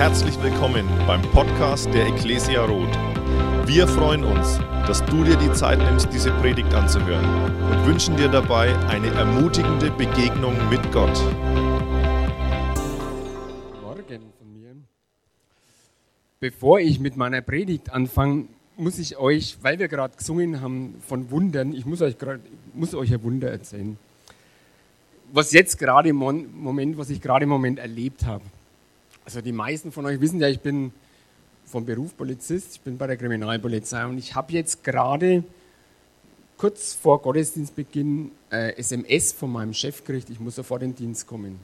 Herzlich willkommen beim Podcast der Ecclesia Roth. Wir freuen uns, dass du dir die Zeit nimmst, diese Predigt anzuhören und wünschen dir dabei eine ermutigende Begegnung mit Gott. Morgen von mir. Bevor ich mit meiner Predigt anfange, muss ich euch, weil wir gerade gesungen haben von Wundern, ich muss euch, grad, muss euch ein Wunder erzählen. Was jetzt gerade im Moment, was ich gerade im Moment erlebt habe. Also die meisten von euch wissen ja, ich bin vom Beruf Polizist, ich bin bei der Kriminalpolizei und ich habe jetzt gerade kurz vor Gottesdienstbeginn äh, SMS von meinem Chef gekriegt, ich muss sofort in den Dienst kommen.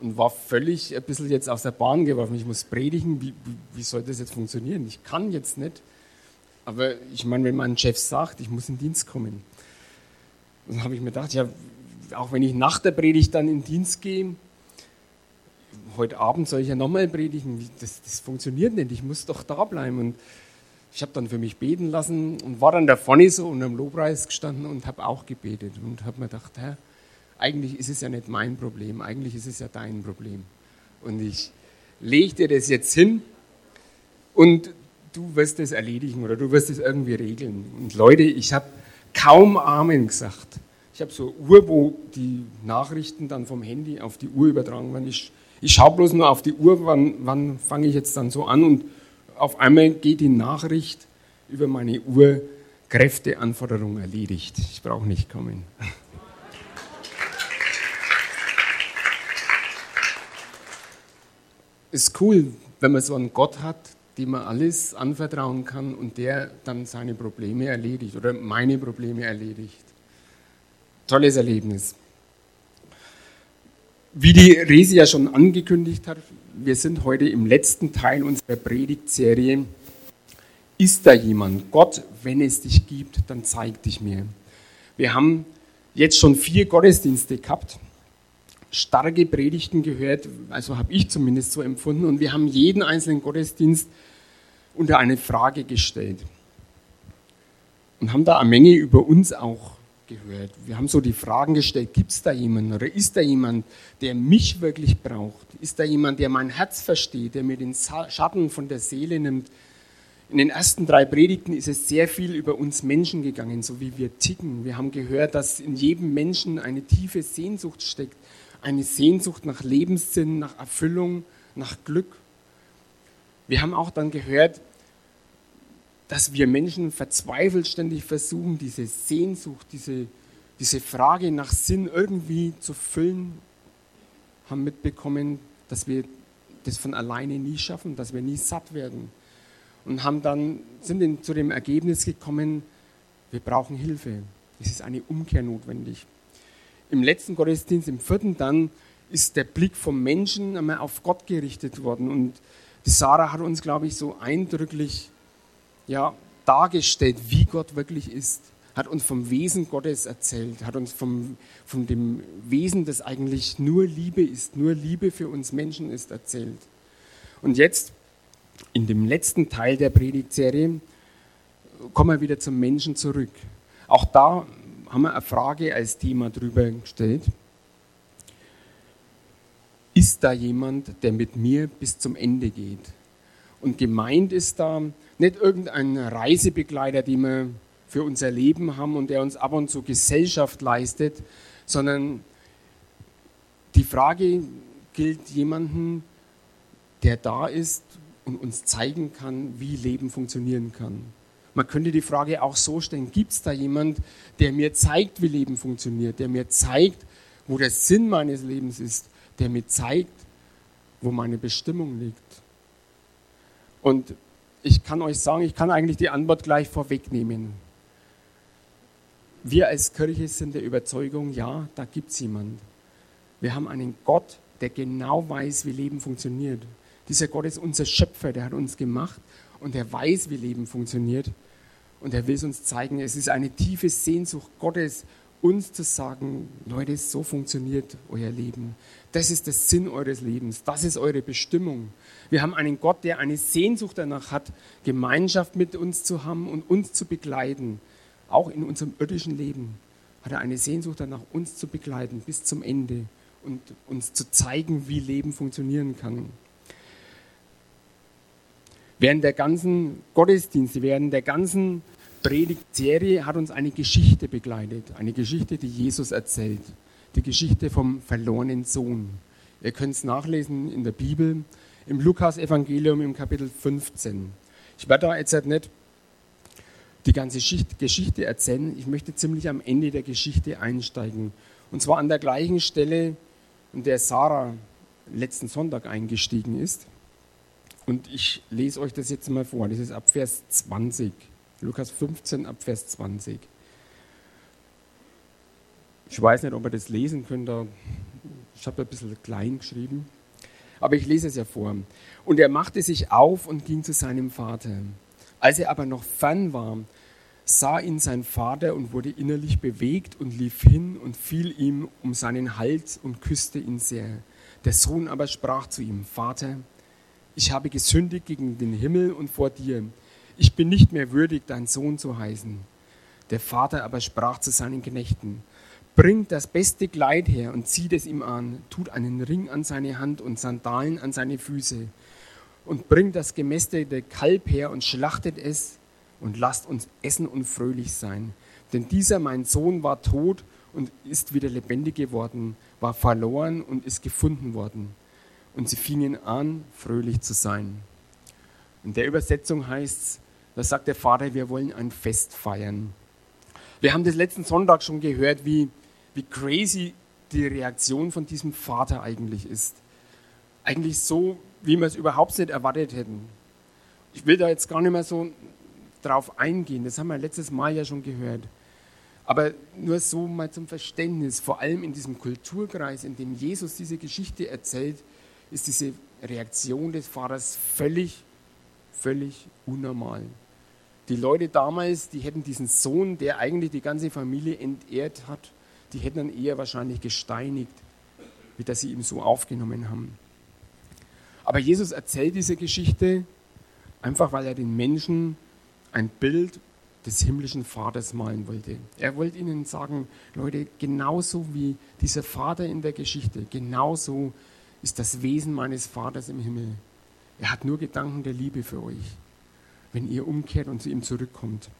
Und war völlig ein bisschen jetzt aus der Bahn geworfen. Ich muss predigen, wie, wie, soll das jetzt funktionieren? Ich kann jetzt nicht. Aber ich meine, wenn mein Chef sagt, ich muss in den Dienst kommen, dann habe ich mir gedacht, ja, auch wenn ich nach der Predigt dann in den Dienst gehe, heute Abend soll ich ja nochmal predigen. Das, das, funktioniert nicht, ich muss doch da bleiben. Und ich habe dann für mich beten lassen und war dann da vorne so unter dem Lobpreis gestanden und habe auch gebetet und habe mir gedacht, Herr, eigentlich ist es ja nicht mein Problem, eigentlich ist es ja dein Problem. Und ich lege dir das jetzt hin und du wirst es erledigen oder du wirst es irgendwie regeln. Und Leute, ich habe kaum Amen gesagt. Ich habe so Uhr, wo die Nachrichten dann vom Handy auf die Uhr übertragen werden. Ich ich schaue bloß nur auf die Uhr, wann, wann fange ich jetzt dann so an und auf einmal geht die Nachricht über meine Uhr, Kräfteanforderung erledigt. Ich brauche nicht kommen. Ist cool, wenn man so einen Gott hat, dem man alles anvertrauen kann und der dann seine Probleme erledigt oder meine Probleme erledigt. Tolles Erlebnis. Wie die Resi ja schon angekündigt hat, wir sind heute im letzten Teil unserer Predigtserie. Ist da jemand? Gott, wenn es dich gibt, dann zeig dich mir. Wir haben jetzt schon vier Gottesdienste gehabt, starke Predigten gehört, also habe ich zumindest so empfunden, und wir haben jeden einzelnen Gottesdienst unter eine Frage gestellt und haben da eine Menge über uns auch gehört. Wir haben so die Fragen gestellt, gibt es da jemanden oder ist da jemand, der mich wirklich braucht? Ist da jemand, der mein Herz versteht, der mir den Schatten von der Seele nimmt? In den ersten drei Predigten ist es sehr viel über uns Menschen gegangen, so wie wir ticken. Wir haben gehört, dass in jedem Menschen eine tiefe Sehnsucht steckt, eine Sehnsucht nach Lebenssinn, nach Erfüllung, nach Glück. Wir haben auch dann gehört, dass wir Menschen verzweifelt ständig versuchen, diese Sehnsucht, diese, diese Frage nach Sinn irgendwie zu füllen, haben mitbekommen, dass wir das von alleine nie schaffen, dass wir nie satt werden. Und haben dann, sind zu dem Ergebnis gekommen, wir brauchen Hilfe. Es ist eine Umkehr notwendig. Im letzten Gottesdienst, im vierten dann, ist der Blick vom Menschen einmal auf Gott gerichtet worden. Und die Sarah hat uns, glaube ich, so eindrücklich ja, dargestellt, wie Gott wirklich ist, hat uns vom Wesen Gottes erzählt, hat uns vom, von dem Wesen, das eigentlich nur Liebe ist, nur Liebe für uns Menschen ist, erzählt. Und jetzt, in dem letzten Teil der Predigtserie, kommen wir wieder zum Menschen zurück. Auch da haben wir eine Frage als Thema drüber gestellt. Ist da jemand, der mit mir bis zum Ende geht? Und gemeint ist da nicht irgendein Reisebegleiter, den wir für unser Leben haben und der uns ab und zu Gesellschaft leistet, sondern die Frage gilt jemanden, der da ist und uns zeigen kann, wie Leben funktionieren kann. Man könnte die Frage auch so stellen, gibt es da jemand, der mir zeigt, wie Leben funktioniert, der mir zeigt, wo der Sinn meines Lebens ist, der mir zeigt, wo meine Bestimmung liegt. Und ich kann euch sagen, ich kann eigentlich die Antwort gleich vorwegnehmen. Wir als Kirche sind der Überzeugung, ja, da gibt es jemand. Wir haben einen Gott, der genau weiß, wie Leben funktioniert. Dieser Gott ist unser Schöpfer, der hat uns gemacht und er weiß, wie Leben funktioniert. Und er will es uns zeigen. Es ist eine tiefe Sehnsucht Gottes, uns zu sagen, Leute, so funktioniert euer Leben. Das ist der Sinn eures Lebens. Das ist eure Bestimmung. Wir haben einen Gott, der eine Sehnsucht danach hat, Gemeinschaft mit uns zu haben und uns zu begleiten. Auch in unserem irdischen Leben hat er eine Sehnsucht danach, uns zu begleiten bis zum Ende und uns zu zeigen, wie Leben funktionieren kann. Während der ganzen Gottesdienste, während der ganzen Predigtserie hat uns eine Geschichte begleitet. Eine Geschichte, die Jesus erzählt. Die Geschichte vom verlorenen Sohn. Ihr könnt es nachlesen in der Bibel, im Lukas-Evangelium im Kapitel 15. Ich werde da jetzt nicht die ganze Geschichte erzählen. Ich möchte ziemlich am Ende der Geschichte einsteigen. Und zwar an der gleichen Stelle, an der Sarah letzten Sonntag eingestiegen ist. Und ich lese euch das jetzt mal vor. Das ist ab Vers 20. Lukas 15 ab Vers 20. Ich weiß nicht, ob ihr das lesen könnt. Ich habe ein bisschen klein geschrieben. Aber ich lese es ja vor. Und er machte sich auf und ging zu seinem Vater. Als er aber noch fern war, sah ihn sein Vater und wurde innerlich bewegt und lief hin und fiel ihm um seinen Hals und küsste ihn sehr. Der Sohn aber sprach zu ihm, Vater, ich habe gesündigt gegen den Himmel und vor dir. Ich bin nicht mehr würdig, dein Sohn zu heißen. Der Vater aber sprach zu seinen Knechten, bringt das beste Kleid her und zieht es ihm an, tut einen Ring an seine Hand und Sandalen an seine Füße und bringt das gemästete Kalb her und schlachtet es und lasst uns essen und fröhlich sein. Denn dieser mein Sohn war tot und ist wieder lebendig geworden, war verloren und ist gefunden worden und sie fingen an, fröhlich zu sein. In der Übersetzung heißt es, da sagt der Vater, wir wollen ein Fest feiern. Wir haben das letzten Sonntag schon gehört, wie, wie crazy die Reaktion von diesem Vater eigentlich ist. Eigentlich so, wie wir es überhaupt nicht erwartet hätten. Ich will da jetzt gar nicht mehr so drauf eingehen, das haben wir letztes Mal ja schon gehört. Aber nur so mal zum Verständnis, vor allem in diesem Kulturkreis, in dem Jesus diese Geschichte erzählt, ist diese Reaktion des Vaters völlig, völlig unnormal. Die Leute damals, die hätten diesen Sohn, der eigentlich die ganze Familie entehrt hat, die hätten dann eher wahrscheinlich gesteinigt, wie dass sie ihn so aufgenommen haben. Aber Jesus erzählt diese Geschichte einfach, weil er den Menschen ein Bild des himmlischen Vaters malen wollte. Er wollte ihnen sagen, Leute, genauso wie dieser Vater in der Geschichte, genauso ist das Wesen meines Vaters im Himmel. Er hat nur Gedanken der Liebe für euch, wenn ihr umkehrt und zu ihm zurückkommt.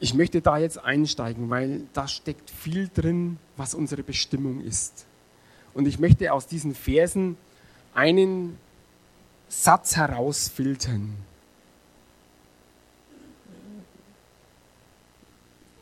Ich möchte da jetzt einsteigen, weil da steckt viel drin, was unsere Bestimmung ist. Und ich möchte aus diesen Versen einen Satz herausfiltern.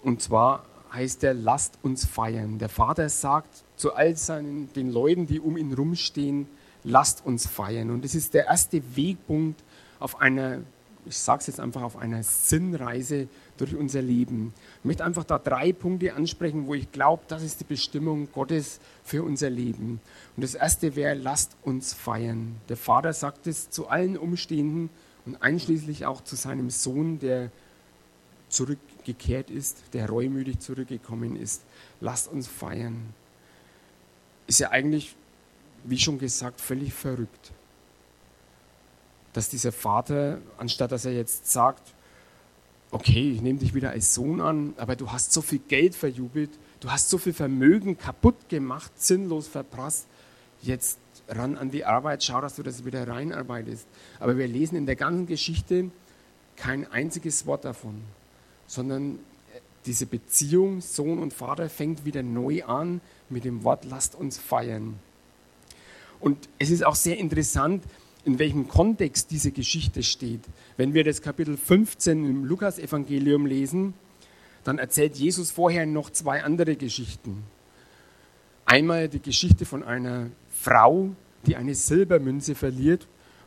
Und zwar heißt er, lasst uns feiern. Der Vater sagt zu all seinen, den Leuten, die um ihn rumstehen, lasst uns feiern. Und das ist der erste Wegpunkt auf einer, ich sage es jetzt einfach, auf einer Sinnreise durch unser Leben. Ich möchte einfach da drei Punkte ansprechen, wo ich glaube, das ist die Bestimmung Gottes für unser Leben. Und das erste wäre, lasst uns feiern. Der Vater sagt es zu allen Umstehenden und einschließlich auch zu seinem Sohn, der zurückgekehrt ist, der reumütig zurückgekommen ist. Lasst uns feiern ist ja eigentlich, wie schon gesagt, völlig verrückt. Dass dieser Vater, anstatt dass er jetzt sagt, okay, ich nehme dich wieder als Sohn an, aber du hast so viel Geld verjubelt, du hast so viel Vermögen kaputt gemacht, sinnlos verprasst, jetzt ran an die Arbeit, schau, dass du das wieder reinarbeitest. Aber wir lesen in der ganzen Geschichte kein einziges Wort davon, sondern diese Beziehung Sohn und Vater fängt wieder neu an mit dem Wort, lasst uns feiern. Und es ist auch sehr interessant, in welchem Kontext diese Geschichte steht. Wenn wir das Kapitel 15 im Lukas-Evangelium lesen, dann erzählt Jesus vorher noch zwei andere Geschichten. Einmal die Geschichte von einer Frau, die eine Silbermünze verliert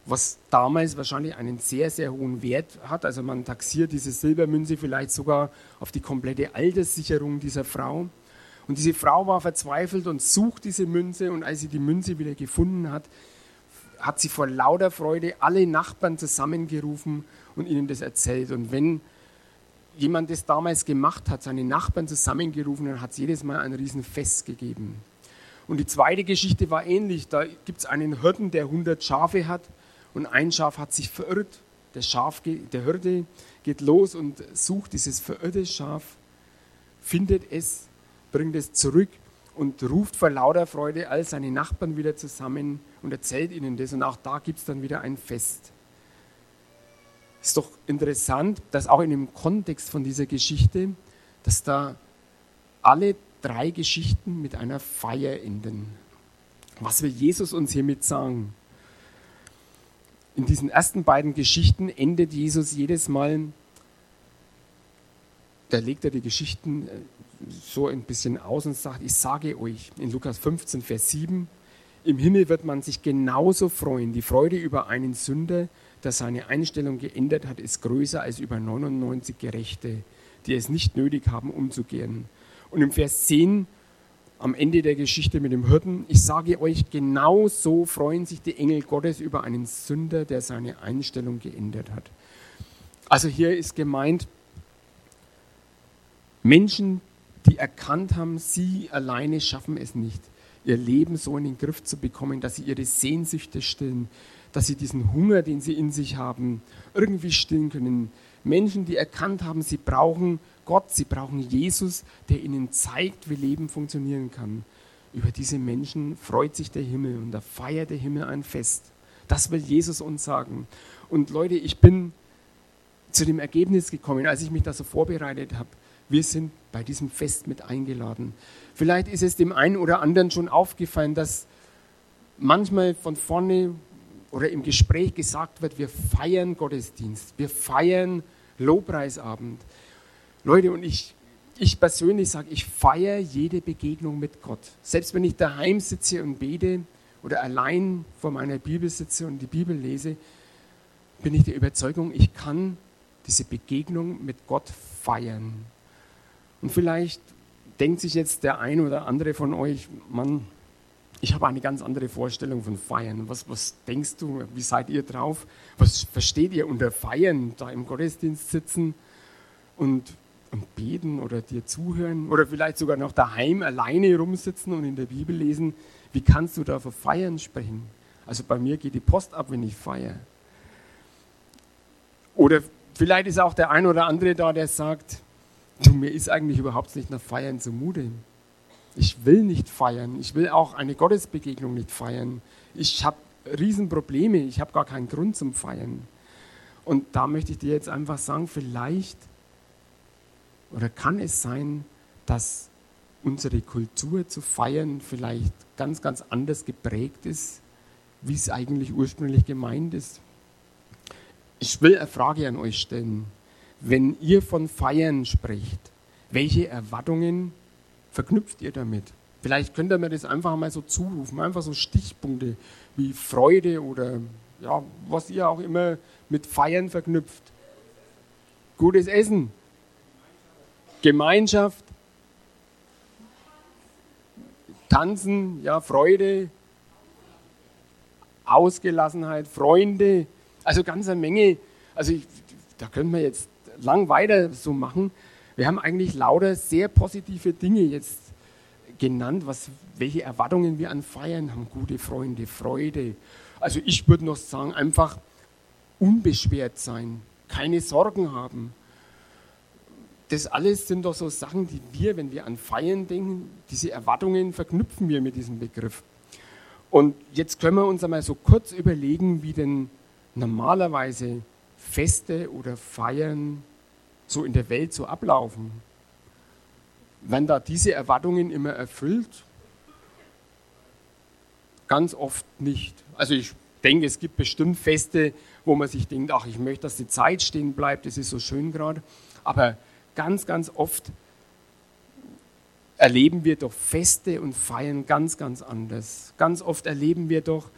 was damals wahrscheinlich einen sehr, sehr hohen Wert hat. Also man taxiert diese Silbermünze vielleicht sogar auf die komplette Alterssicherung dieser Frau. Und diese Frau war verzweifelt und sucht diese Münze und als sie die Münze wieder gefunden hat, hat sie vor lauter Freude alle Nachbarn zusammengerufen und ihnen das erzählt. Und wenn jemand das damals gemacht hat, seine Nachbarn zusammengerufen, dann hat es jedes Mal ein Riesenfest gegeben. Und die zweite Geschichte war ähnlich. Da gibt es einen Hirten, der 100 Schafe hat und ein Schaf hat sich verirrt. Der, Schaf, der Hirte geht los und sucht dieses verirrte Schaf, findet es, bringt es zurück und ruft vor lauter Freude all seine Nachbarn wieder zusammen und erzählt ihnen das. Und auch da gibt es dann wieder ein Fest. Ist doch interessant, dass auch in dem Kontext von dieser Geschichte, dass da alle drei Geschichten mit einer Feier enden. Was will Jesus uns hiermit sagen? In diesen ersten beiden Geschichten endet Jesus jedes Mal, da legt er die Geschichten äh, so ein bisschen aus und sagt, ich sage euch in Lukas 15, Vers 7, im Himmel wird man sich genauso freuen. Die Freude über einen Sünder, der seine Einstellung geändert hat, ist größer als über 99 Gerechte, die es nicht nötig haben, umzugehen. Und im Vers 10, am Ende der Geschichte mit dem Hirten, ich sage euch, genauso freuen sich die Engel Gottes über einen Sünder, der seine Einstellung geändert hat. Also hier ist gemeint, Menschen, die erkannt haben, sie alleine schaffen es nicht, ihr Leben so in den Griff zu bekommen, dass sie ihre Sehnsüchte stillen, dass sie diesen Hunger, den sie in sich haben, irgendwie stillen können. Menschen, die erkannt haben, sie brauchen Gott, sie brauchen Jesus, der ihnen zeigt, wie Leben funktionieren kann. Über diese Menschen freut sich der Himmel und da feiert der Himmel ein Fest. Das will Jesus uns sagen. Und Leute, ich bin zu dem Ergebnis gekommen, als ich mich da so vorbereitet habe. Wir sind bei diesem Fest mit eingeladen. Vielleicht ist es dem einen oder anderen schon aufgefallen, dass manchmal von vorne oder im Gespräch gesagt wird, wir feiern Gottesdienst, wir feiern Lobpreisabend. Leute, und ich, ich persönlich sage, ich feiere jede Begegnung mit Gott. Selbst wenn ich daheim sitze und bete oder allein vor meiner Bibel sitze und die Bibel lese, bin ich der Überzeugung, ich kann diese Begegnung mit Gott feiern. Und vielleicht denkt sich jetzt der ein oder andere von euch, Mann, ich habe eine ganz andere Vorstellung von Feiern. Was, was denkst du, wie seid ihr drauf? Was versteht ihr unter Feiern, da im Gottesdienst sitzen und, und beten oder dir zuhören oder vielleicht sogar noch daheim alleine rumsitzen und in der Bibel lesen? Wie kannst du da von Feiern sprechen? Also bei mir geht die Post ab, wenn ich feiere. Oder vielleicht ist auch der ein oder andere da, der sagt, Du, mir ist eigentlich überhaupt nicht nach Feiern zumute. Ich will nicht feiern. Ich will auch eine Gottesbegegnung nicht feiern. Ich habe Riesenprobleme. Ich habe gar keinen Grund zum Feiern. Und da möchte ich dir jetzt einfach sagen, vielleicht oder kann es sein, dass unsere Kultur zu feiern vielleicht ganz, ganz anders geprägt ist, wie es eigentlich ursprünglich gemeint ist. Ich will eine Frage an euch stellen wenn ihr von Feiern sprecht, welche Erwartungen verknüpft ihr damit? Vielleicht könnt ihr mir das einfach mal so zurufen, einfach so Stichpunkte wie Freude oder ja, was ihr auch immer mit Feiern verknüpft. Gutes Essen, Gemeinschaft, Tanzen, ja, Freude, Ausgelassenheit, Freunde, also ganz eine Menge. Also ich, da können wir jetzt lang weiter so machen. Wir haben eigentlich lauter sehr positive Dinge jetzt genannt, was, welche Erwartungen wir an Feiern haben. Gute Freunde, Freude. Also ich würde noch sagen, einfach unbeschwert sein, keine Sorgen haben. Das alles sind doch so Sachen, die wir, wenn wir an Feiern denken, diese Erwartungen verknüpfen wir mit diesem Begriff. Und jetzt können wir uns einmal so kurz überlegen, wie denn normalerweise Feste oder Feiern so in der Welt so ablaufen. Werden da diese Erwartungen immer erfüllt? Ganz oft nicht. Also ich denke, es gibt bestimmt Feste, wo man sich denkt, ach, ich möchte, dass die Zeit stehen bleibt, das ist so schön gerade. Aber ganz, ganz oft erleben wir doch Feste und Feiern ganz, ganz anders. Ganz oft erleben wir doch,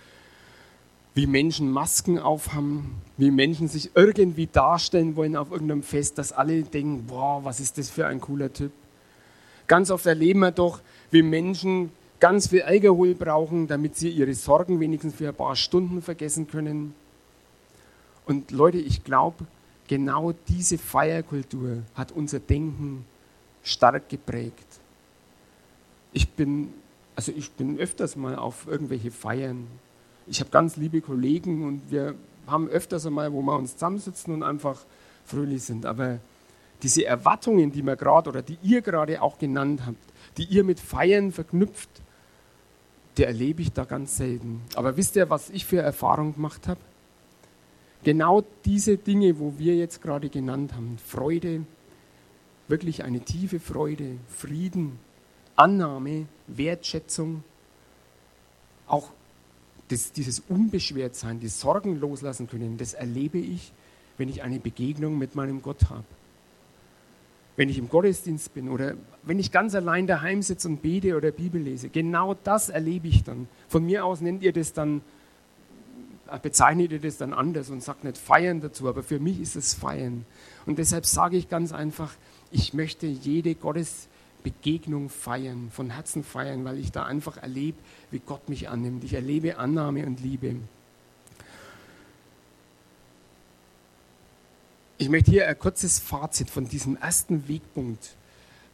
wie Menschen Masken aufhaben, wie Menschen sich irgendwie darstellen wollen auf irgendeinem Fest, dass alle denken, boah, was ist das für ein cooler Typ. Ganz oft erleben wir doch, wie Menschen ganz viel Alkohol brauchen, damit sie ihre Sorgen wenigstens für ein paar Stunden vergessen können. Und Leute, ich glaube, genau diese Feierkultur hat unser Denken stark geprägt. Ich bin, also ich bin öfters mal auf irgendwelche Feiern ich habe ganz liebe Kollegen und wir haben öfters einmal, wo wir uns zusammensitzen und einfach fröhlich sind. Aber diese Erwartungen, die wir gerade oder die ihr gerade auch genannt habt, die ihr mit Feiern verknüpft, die erlebe ich da ganz selten. Aber wisst ihr, was ich für Erfahrung gemacht habe? Genau diese Dinge, wo wir jetzt gerade genannt haben, Freude, wirklich eine tiefe Freude, Frieden, Annahme, Wertschätzung, auch das, dieses Unbeschwertsein, die Sorgen loslassen können, das erlebe ich, wenn ich eine Begegnung mit meinem Gott habe. Wenn ich im Gottesdienst bin oder wenn ich ganz allein daheim sitze und bete oder Bibel lese. Genau das erlebe ich dann. Von mir aus nennt ihr das dann bezeichnet ihr das dann anders und sagt nicht feiern dazu, aber für mich ist es feiern. Und deshalb sage ich ganz einfach, ich möchte jede Gottesbegegnung feiern, von Herzen feiern, weil ich da einfach erlebe, wie Gott mich annimmt. Ich erlebe Annahme und Liebe. Ich möchte hier ein kurzes Fazit von diesem ersten Wegpunkt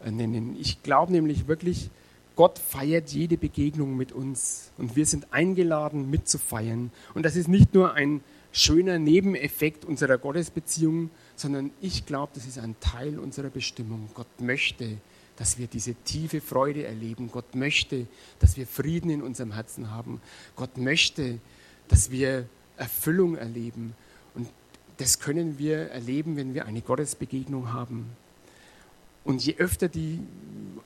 äh, nennen. Ich glaube nämlich wirklich, Gott feiert jede Begegnung mit uns und wir sind eingeladen mitzufeiern. Und das ist nicht nur ein schöner Nebeneffekt unserer Gottesbeziehung, sondern ich glaube, das ist ein Teil unserer Bestimmung. Gott möchte, dass wir diese tiefe Freude erleben. Gott möchte, dass wir Frieden in unserem Herzen haben. Gott möchte, dass wir Erfüllung erleben. Und das können wir erleben, wenn wir eine Gottesbegegnung haben. Und je öfter, die,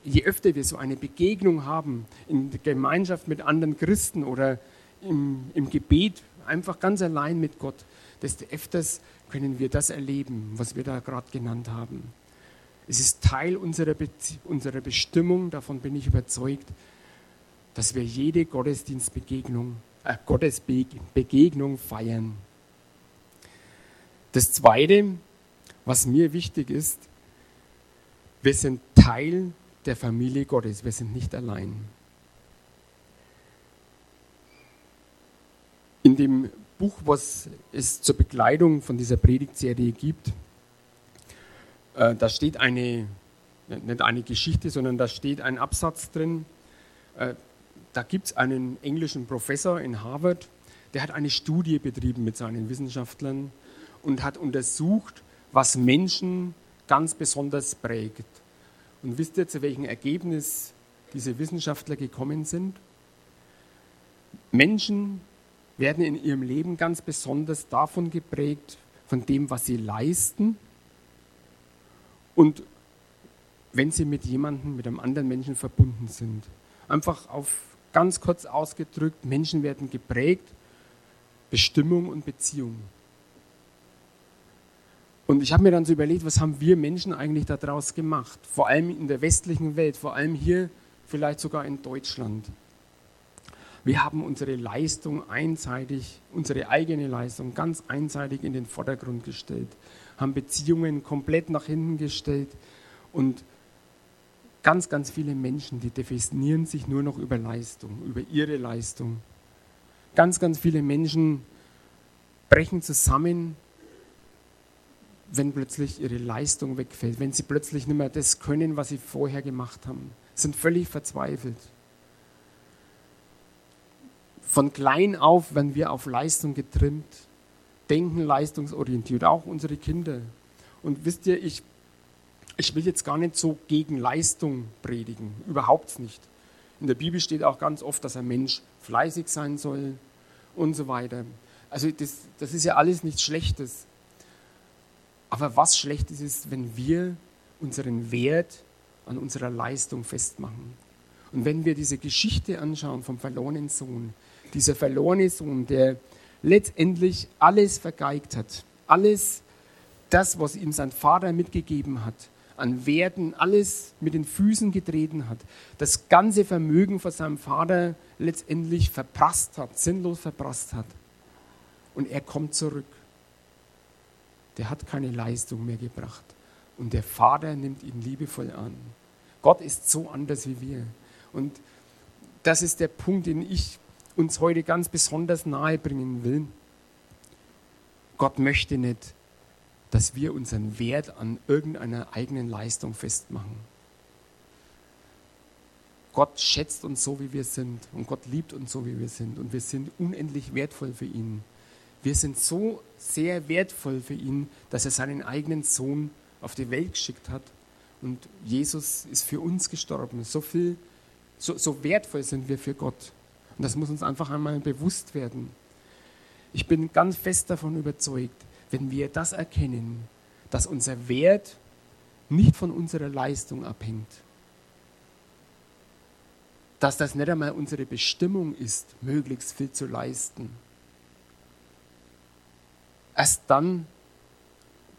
je öfter wir so eine Begegnung haben, in der Gemeinschaft mit anderen Christen oder im, im Gebet, einfach ganz allein mit Gott, desto öfters können wir das erleben, was wir da gerade genannt haben. Es ist Teil unserer, Be unserer Bestimmung, davon bin ich überzeugt, dass wir jede Gottesdienstbegegnung, äh, Gottesbegegnung feiern. Das Zweite, was mir wichtig ist, wir sind Teil der Familie Gottes, wir sind nicht allein. In dem Buch, was es zur Begleitung von dieser Predigtserie gibt, äh, da steht eine, nicht eine Geschichte, sondern da steht ein Absatz drin. Äh, da gibt es einen englischen Professor in Harvard, der hat eine Studie betrieben mit seinen Wissenschaftlern und hat untersucht, was Menschen ganz besonders prägt. Und wisst ihr, zu welchem Ergebnis diese Wissenschaftler gekommen sind? Menschen werden in ihrem Leben ganz besonders davon geprägt, von dem, was sie leisten und wenn sie mit jemandem, mit einem anderen Menschen verbunden sind. Einfach auf ganz kurz ausgedrückt, Menschen werden geprägt, Bestimmung und Beziehung. Und ich habe mir dann so überlegt, was haben wir Menschen eigentlich daraus gemacht? Vor allem in der westlichen Welt, vor allem hier, vielleicht sogar in Deutschland. Wir haben unsere Leistung einseitig, unsere eigene Leistung ganz einseitig in den Vordergrund gestellt, haben Beziehungen komplett nach hinten gestellt und ganz, ganz viele Menschen, die definieren sich nur noch über Leistung, über ihre Leistung. Ganz, ganz viele Menschen brechen zusammen, wenn plötzlich ihre Leistung wegfällt, wenn sie plötzlich nicht mehr das können, was sie vorher gemacht haben, sind völlig verzweifelt. Von klein auf werden wir auf Leistung getrimmt, denken leistungsorientiert, auch unsere Kinder. Und wisst ihr, ich, ich will jetzt gar nicht so gegen Leistung predigen, überhaupt nicht. In der Bibel steht auch ganz oft, dass ein Mensch fleißig sein soll und so weiter. Also das, das ist ja alles nichts Schlechtes. Aber was schlecht ist, ist, wenn wir unseren Wert an unserer Leistung festmachen. Und wenn wir diese Geschichte anschauen vom verlorenen Sohn, dieser verlorene Sohn, der letztendlich alles vergeigt hat, alles das, was ihm sein Vater mitgegeben hat, an Werten, alles mit den Füßen getreten hat, das ganze Vermögen von seinem Vater letztendlich verprasst hat, sinnlos verprasst hat. Und er kommt zurück der hat keine Leistung mehr gebracht. Und der Vater nimmt ihn liebevoll an. Gott ist so anders wie wir. Und das ist der Punkt, den ich uns heute ganz besonders nahe bringen will. Gott möchte nicht, dass wir unseren Wert an irgendeiner eigenen Leistung festmachen. Gott schätzt uns so, wie wir sind und Gott liebt uns so, wie wir sind und wir sind unendlich wertvoll für ihn. Wir sind so sehr wertvoll für ihn, dass er seinen eigenen Sohn auf die Welt geschickt hat. Und Jesus ist für uns gestorben. So viel, so, so wertvoll sind wir für Gott. Und das muss uns einfach einmal bewusst werden. Ich bin ganz fest davon überzeugt, wenn wir das erkennen, dass unser Wert nicht von unserer Leistung abhängt, dass das nicht einmal unsere Bestimmung ist, möglichst viel zu leisten. Erst dann,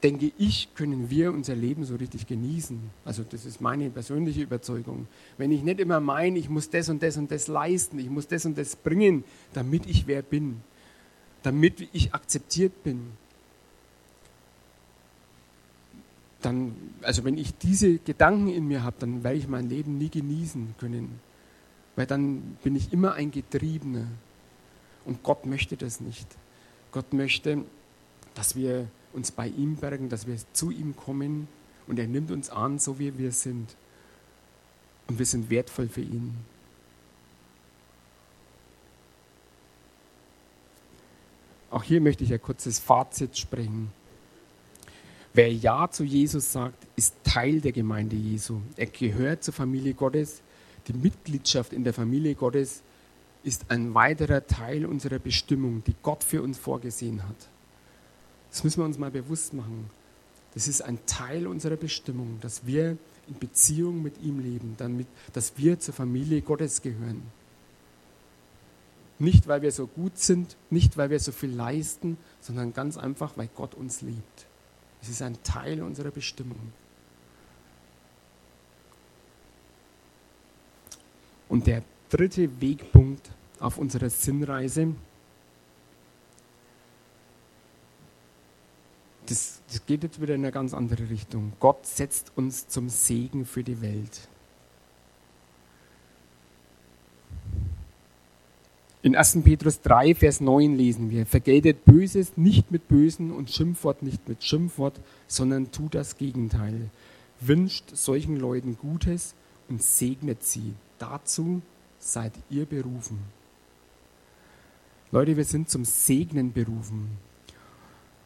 denke ich, können wir unser Leben so richtig genießen. Also das ist meine persönliche Überzeugung. Wenn ich nicht immer meine, ich muss das und das und das leisten, ich muss das und das bringen, damit ich wer bin, damit ich akzeptiert bin, dann, also wenn ich diese Gedanken in mir habe, dann werde ich mein Leben nie genießen können. Weil dann bin ich immer ein Getriebener. Und Gott möchte das nicht. Gott möchte, dass wir uns bei ihm bergen, dass wir zu ihm kommen und er nimmt uns an, so wie wir sind. Und wir sind wertvoll für ihn. Auch hier möchte ich ein kurzes Fazit sprechen. Wer Ja zu Jesus sagt, ist Teil der Gemeinde Jesu. Er gehört zur Familie Gottes. Die Mitgliedschaft in der Familie Gottes ist ein weiterer Teil unserer Bestimmung, die Gott für uns vorgesehen hat. Das müssen wir uns mal bewusst machen. Das ist ein Teil unserer Bestimmung, dass wir in Beziehung mit ihm leben, damit, dass wir zur Familie Gottes gehören. Nicht, weil wir so gut sind, nicht, weil wir so viel leisten, sondern ganz einfach, weil Gott uns liebt. Es ist ein Teil unserer Bestimmung. Und der dritte Wegpunkt auf unserer Sinnreise, das geht jetzt wieder in eine ganz andere Richtung. Gott setzt uns zum Segen für die Welt. In 1. Petrus 3, Vers 9 lesen wir, vergeltet Böses nicht mit Bösen und Schimpfwort nicht mit Schimpfwort, sondern tut das Gegenteil. Wünscht solchen Leuten Gutes und segnet sie. Dazu seid ihr berufen. Leute, wir sind zum Segnen berufen.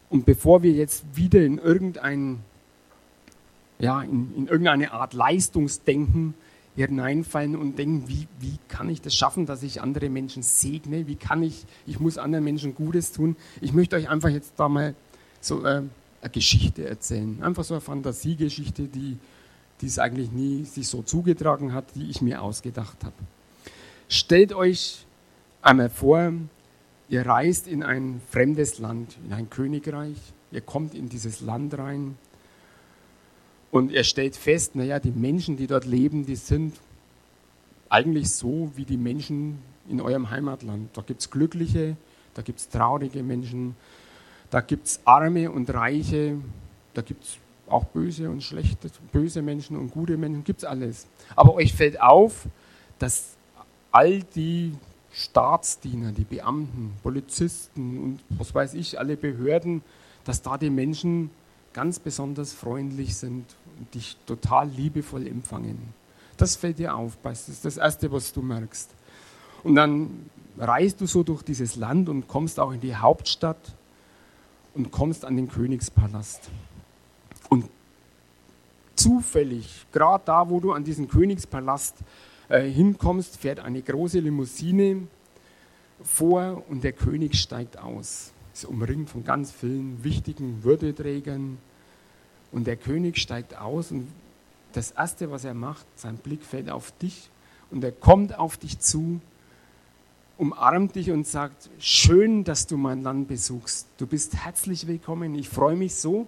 Und bevor wir jetzt wieder in irgendein, ja, in, in irgendeine Art Leistungsdenken hineinfallen und denken, wie, wie kann ich das schaffen, dass ich andere Menschen segne? Wie kann ich, ich muss anderen Menschen Gutes tun? Ich möchte euch einfach jetzt da mal so äh, eine Geschichte erzählen. Einfach so eine Fantasiegeschichte, die, die es eigentlich nie sich so zugetragen hat, die ich mir ausgedacht habe. Stellt euch einmal vor, ihr reist in ein fremdes Land, in ein Königreich, ihr kommt in dieses Land rein und er stellt fest, naja, die Menschen, die dort leben, die sind eigentlich so wie die Menschen in eurem Heimatland. Da gibt es glückliche, da gibt es traurige Menschen, da gibt es arme und reiche, da gibt es auch böse und schlechte, böse Menschen und gute Menschen, gibt es alles. Aber euch fällt auf, dass all die Staatsdiener, die Beamten, Polizisten und was weiß ich, alle Behörden, dass da die Menschen ganz besonders freundlich sind und dich total liebevoll empfangen. Das fällt dir auf, das ist das Erste, was du merkst. Und dann reist du so durch dieses Land und kommst auch in die Hauptstadt und kommst an den Königspalast. Und zufällig, gerade da, wo du an diesen Königspalast äh, hinkommst, fährt eine große Limousine vor und der König steigt aus ist umringt von ganz vielen wichtigen Würdeträgern. Und der König steigt aus und das Erste, was er macht, sein Blick fällt auf dich und er kommt auf dich zu, umarmt dich und sagt, schön, dass du mein Land besuchst. Du bist herzlich willkommen. Ich freue mich so,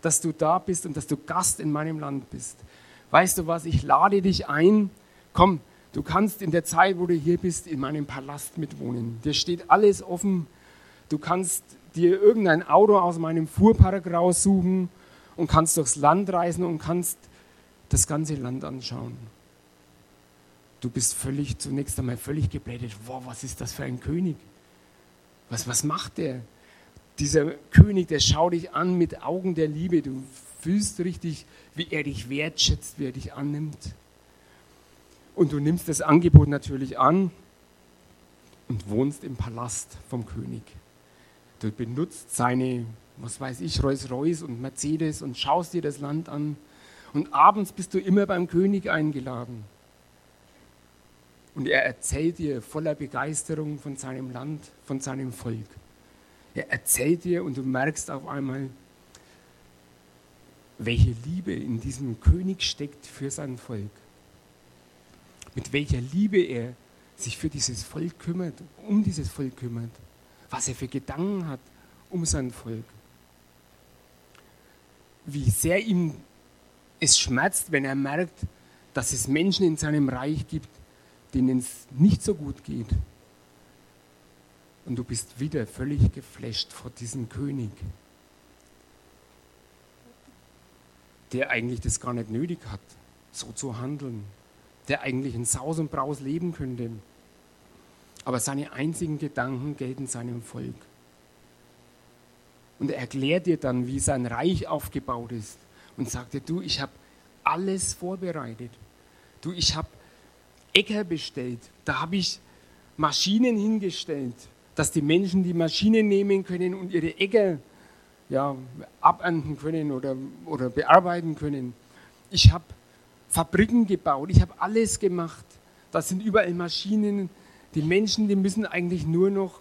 dass du da bist und dass du Gast in meinem Land bist. Weißt du was, ich lade dich ein, komm, du kannst in der Zeit, wo du hier bist, in meinem Palast mitwohnen. Dir steht alles offen, Du kannst dir irgendein Auto aus meinem Fuhrpark raussuchen und kannst durchs Land reisen und kannst das ganze Land anschauen. Du bist völlig, zunächst einmal völlig geblättet. Wow, was ist das für ein König? Was, was macht der? Dieser König, der schaut dich an mit Augen der Liebe. Du fühlst richtig, wie er dich wertschätzt, wie er dich annimmt. Und du nimmst das Angebot natürlich an und wohnst im Palast vom König. Du benutzt seine, was weiß ich, Rolls-Royce und Mercedes und schaust dir das Land an. Und abends bist du immer beim König eingeladen. Und er erzählt dir voller Begeisterung von seinem Land, von seinem Volk. Er erzählt dir und du merkst auf einmal, welche Liebe in diesem König steckt für sein Volk. Mit welcher Liebe er sich für dieses Volk kümmert, um dieses Volk kümmert, was er für Gedanken hat um sein Volk. Wie sehr ihm es schmerzt, wenn er merkt, dass es Menschen in seinem Reich gibt, denen es nicht so gut geht. Und du bist wieder völlig geflasht vor diesem König, der eigentlich das gar nicht nötig hat, so zu handeln, der eigentlich in Saus und Braus leben könnte. Aber seine einzigen Gedanken gelten seinem Volk. Und er erklärt dir dann, wie sein Reich aufgebaut ist und sagt dir, du, ich habe alles vorbereitet. Du, ich habe Äcker bestellt. Da habe ich Maschinen hingestellt, dass die Menschen die Maschinen nehmen können und ihre Äcker ja, abernten können oder, oder bearbeiten können. Ich habe Fabriken gebaut, ich habe alles gemacht. Da sind überall Maschinen. Die Menschen, die müssen eigentlich nur noch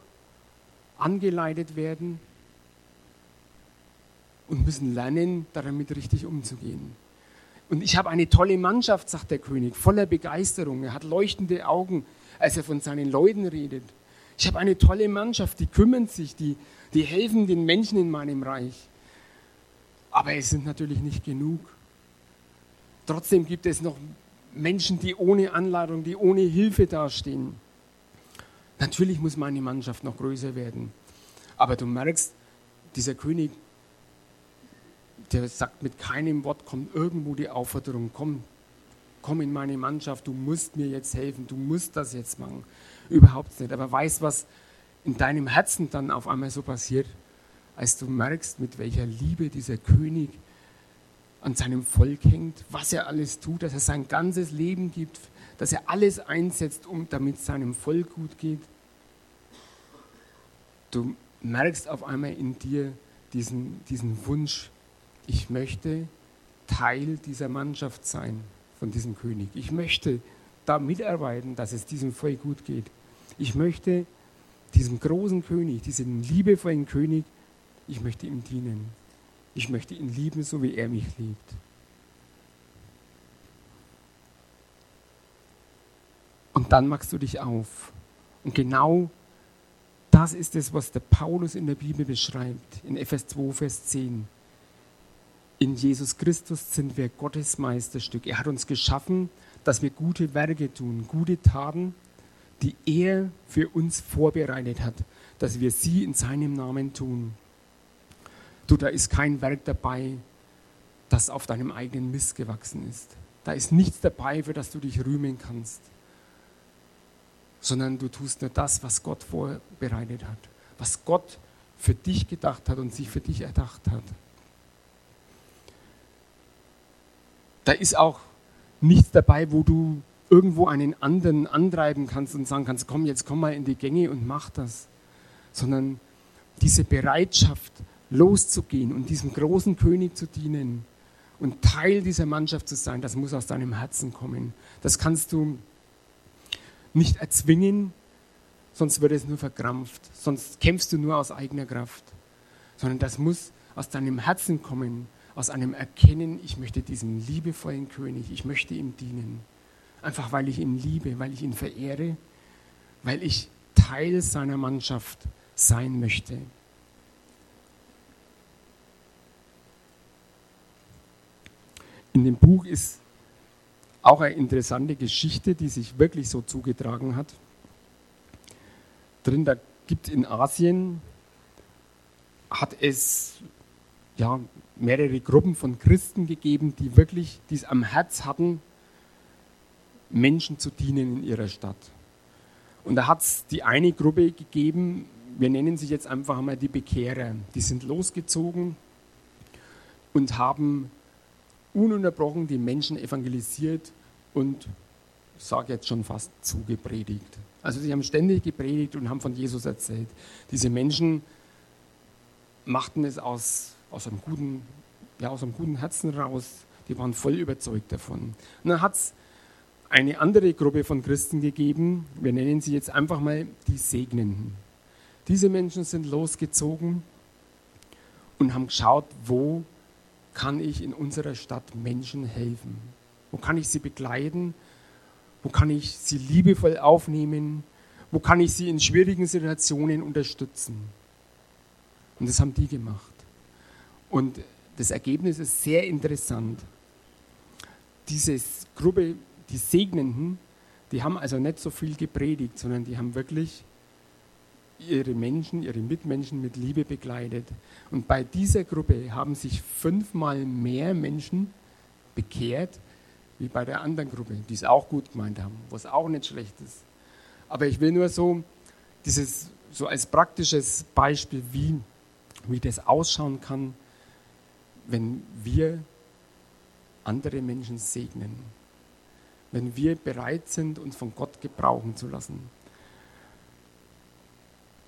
angeleitet werden und müssen lernen, damit richtig umzugehen. Und ich habe eine tolle Mannschaft, sagt der König, voller Begeisterung. Er hat leuchtende Augen, als er von seinen Leuten redet. Ich habe eine tolle Mannschaft, die kümmern sich, die, die helfen den Menschen in meinem Reich. Aber es sind natürlich nicht genug. Trotzdem gibt es noch Menschen, die ohne Anladung, die ohne Hilfe dastehen. Natürlich muss meine Mannschaft noch größer werden. Aber du merkst, dieser König der sagt mit keinem Wort, kommt irgendwo die Aufforderung, komm, komm in meine Mannschaft, du musst mir jetzt helfen, du musst das jetzt machen. Überhaupt nicht. Aber weißt, was in deinem Herzen dann auf einmal so passiert, als du merkst, mit welcher Liebe dieser König an seinem Volk hängt, was er alles tut, dass er sein ganzes Leben gibt, dass er alles einsetzt, um damit seinem Volk gut geht. Du merkst auf einmal in dir diesen, diesen Wunsch, ich möchte Teil dieser Mannschaft sein von diesem König. Ich möchte da mitarbeiten, dass es diesem Volk gut geht. Ich möchte diesem großen König, diesem liebevollen König, ich möchte ihm dienen. Ich möchte ihn lieben, so wie er mich liebt. Und dann machst du dich auf. Und genau das ist es, was der Paulus in der Bibel beschreibt, in Ephes 2, Vers 10. In Jesus Christus sind wir Gottes Meisterstück. Er hat uns geschaffen, dass wir gute Werke tun, gute Taten, die er für uns vorbereitet hat, dass wir sie in seinem Namen tun. Du, da ist kein Werk dabei, das auf deinem eigenen Mist gewachsen ist. Da ist nichts dabei, für das du dich rühmen kannst, sondern du tust nur das, was Gott vorbereitet hat, was Gott für dich gedacht hat und sich für dich erdacht hat. Da ist auch nichts dabei, wo du irgendwo einen anderen antreiben kannst und sagen kannst, komm, jetzt komm mal in die Gänge und mach das. Sondern diese Bereitschaft, loszugehen und diesem großen König zu dienen und Teil dieser Mannschaft zu sein, das muss aus deinem Herzen kommen. Das kannst du nicht erzwingen, sonst wird es nur verkrampft, sonst kämpfst du nur aus eigener Kraft, sondern das muss aus deinem Herzen kommen aus einem Erkennen, ich möchte diesem liebevollen König, ich möchte ihm dienen. Einfach weil ich ihn liebe, weil ich ihn verehre, weil ich Teil seiner Mannschaft sein möchte. In dem Buch ist auch eine interessante Geschichte, die sich wirklich so zugetragen hat. Drin, da gibt in Asien, hat es ja, mehrere Gruppen von Christen gegeben, die wirklich dies am Herz hatten, Menschen zu dienen in ihrer Stadt. Und da hat es die eine Gruppe gegeben, wir nennen sie jetzt einfach mal die Bekehrer. Die sind losgezogen und haben ununterbrochen die Menschen evangelisiert und, ich sage jetzt schon fast, zugepredigt. Also sie haben ständig gepredigt und haben von Jesus erzählt. Diese Menschen machten es aus, aus, einem guten, ja, aus einem guten Herzen raus. Die waren voll überzeugt davon. Und dann hat es eine andere Gruppe von Christen gegeben, wir nennen sie jetzt einfach mal die Segnenden. Diese Menschen sind losgezogen und haben geschaut, wo kann ich in unserer Stadt Menschen helfen? Wo kann ich sie begleiten? Wo kann ich sie liebevoll aufnehmen? Wo kann ich sie in schwierigen Situationen unterstützen? Und das haben die gemacht. Und das Ergebnis ist sehr interessant. Diese Gruppe, die Segnenden, die haben also nicht so viel gepredigt, sondern die haben wirklich ihre Menschen, ihre Mitmenschen mit Liebe begleitet. Und bei dieser Gruppe haben sich fünfmal mehr Menschen bekehrt, wie bei der anderen Gruppe, die es auch gut gemeint haben, was auch nicht schlecht ist. Aber ich will nur so, dieses, so als praktisches Beispiel, wie, wie das ausschauen kann, wenn wir andere Menschen segnen. Wenn wir bereit sind, uns von Gott gebrauchen zu lassen.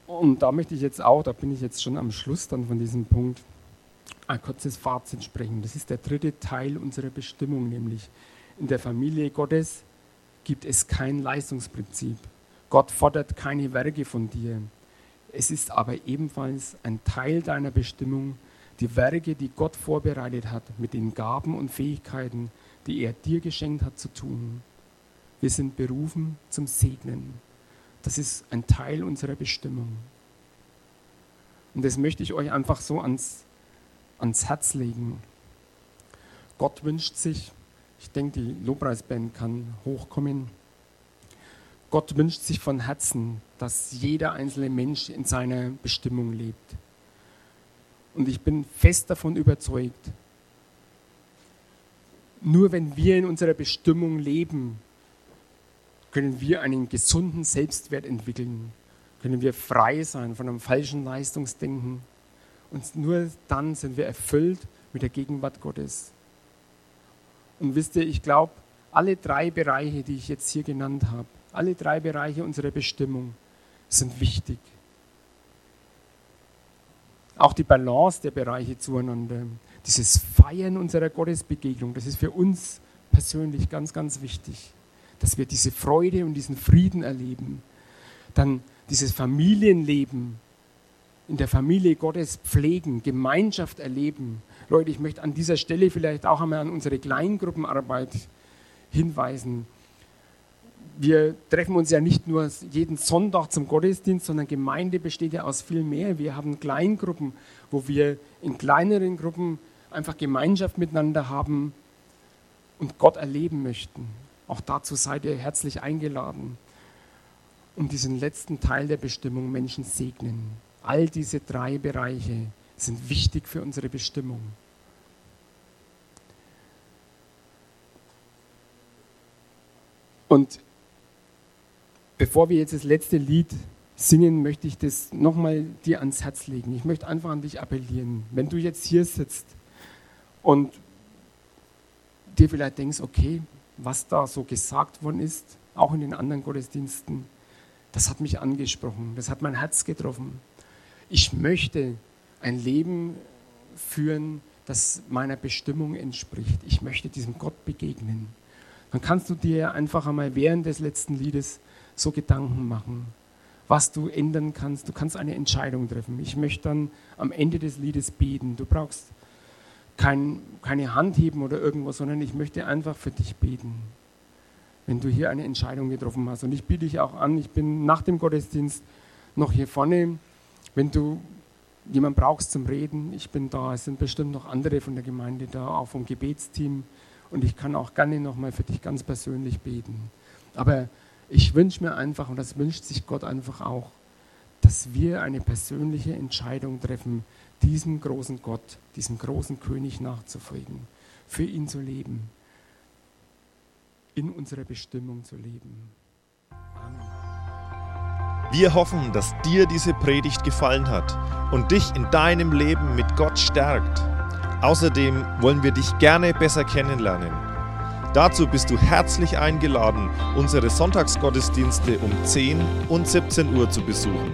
Und da möchte ich jetzt auch, da bin ich jetzt schon am Schluss dann von diesem Punkt, ein kurzes Fazit sprechen. Das ist der dritte Teil unserer Bestimmung, nämlich in der Familie Gottes gibt es kein Leistungsprinzip. Gott fordert keine Werke von dir. Es ist aber ebenfalls ein Teil deiner Bestimmung, die Werke, die Gott vorbereitet hat, mit den Gaben und Fähigkeiten, die er dir geschenkt hat, zu tun. Wir sind berufen zum Segnen. Das ist ein Teil unserer Bestimmung. Und das möchte ich euch einfach so ans, ans Herz legen. Gott wünscht sich, ich denke, die Lobpreisband kann hochkommen. Gott wünscht sich von Herzen, dass jeder einzelne Mensch in seiner Bestimmung lebt. Und ich bin fest davon überzeugt, nur wenn wir in unserer Bestimmung leben, können wir einen gesunden Selbstwert entwickeln, können wir frei sein von einem falschen Leistungsdenken. Und nur dann sind wir erfüllt mit der Gegenwart Gottes. Und wisst ihr, ich glaube, alle drei Bereiche, die ich jetzt hier genannt habe, alle drei Bereiche unserer Bestimmung sind wichtig. Auch die Balance der Bereiche zueinander, dieses Feiern unserer Gottesbegegnung, das ist für uns persönlich ganz, ganz wichtig dass wir diese Freude und diesen Frieden erleben. Dann dieses Familienleben in der Familie Gottes pflegen, Gemeinschaft erleben. Leute, ich möchte an dieser Stelle vielleicht auch einmal an unsere Kleingruppenarbeit hinweisen. Wir treffen uns ja nicht nur jeden Sonntag zum Gottesdienst, sondern Gemeinde besteht ja aus viel mehr. Wir haben Kleingruppen, wo wir in kleineren Gruppen einfach Gemeinschaft miteinander haben und Gott erleben möchten. Auch dazu seid ihr herzlich eingeladen, um diesen letzten Teil der Bestimmung Menschen segnen. All diese drei Bereiche sind wichtig für unsere Bestimmung. Und bevor wir jetzt das letzte Lied singen, möchte ich das nochmal dir ans Herz legen. Ich möchte einfach an dich appellieren. Wenn du jetzt hier sitzt und dir vielleicht denkst, okay, was da so gesagt worden ist, auch in den anderen Gottesdiensten, das hat mich angesprochen, das hat mein Herz getroffen. Ich möchte ein Leben führen, das meiner Bestimmung entspricht. Ich möchte diesem Gott begegnen. Dann kannst du dir einfach einmal während des letzten Liedes so Gedanken machen, was du ändern kannst. Du kannst eine Entscheidung treffen. Ich möchte dann am Ende des Liedes beten. Du brauchst kein, keine Hand heben oder irgendwas, sondern ich möchte einfach für dich beten, wenn du hier eine Entscheidung getroffen hast. Und ich biete dich auch an, ich bin nach dem Gottesdienst noch hier vorne. Wenn du jemanden brauchst zum Reden, ich bin da. Es sind bestimmt noch andere von der Gemeinde da, auch vom Gebetsteam. Und ich kann auch gerne nochmal für dich ganz persönlich beten. Aber ich wünsche mir einfach, und das wünscht sich Gott einfach auch, dass wir eine persönliche Entscheidung treffen, diesem großen Gott, diesem großen König nachzufolgen, für ihn zu leben, in unserer Bestimmung zu leben. Amen. Wir hoffen, dass dir diese Predigt gefallen hat und dich in deinem Leben mit Gott stärkt. Außerdem wollen wir dich gerne besser kennenlernen. Dazu bist du herzlich eingeladen, unsere Sonntagsgottesdienste um 10 und 17 Uhr zu besuchen.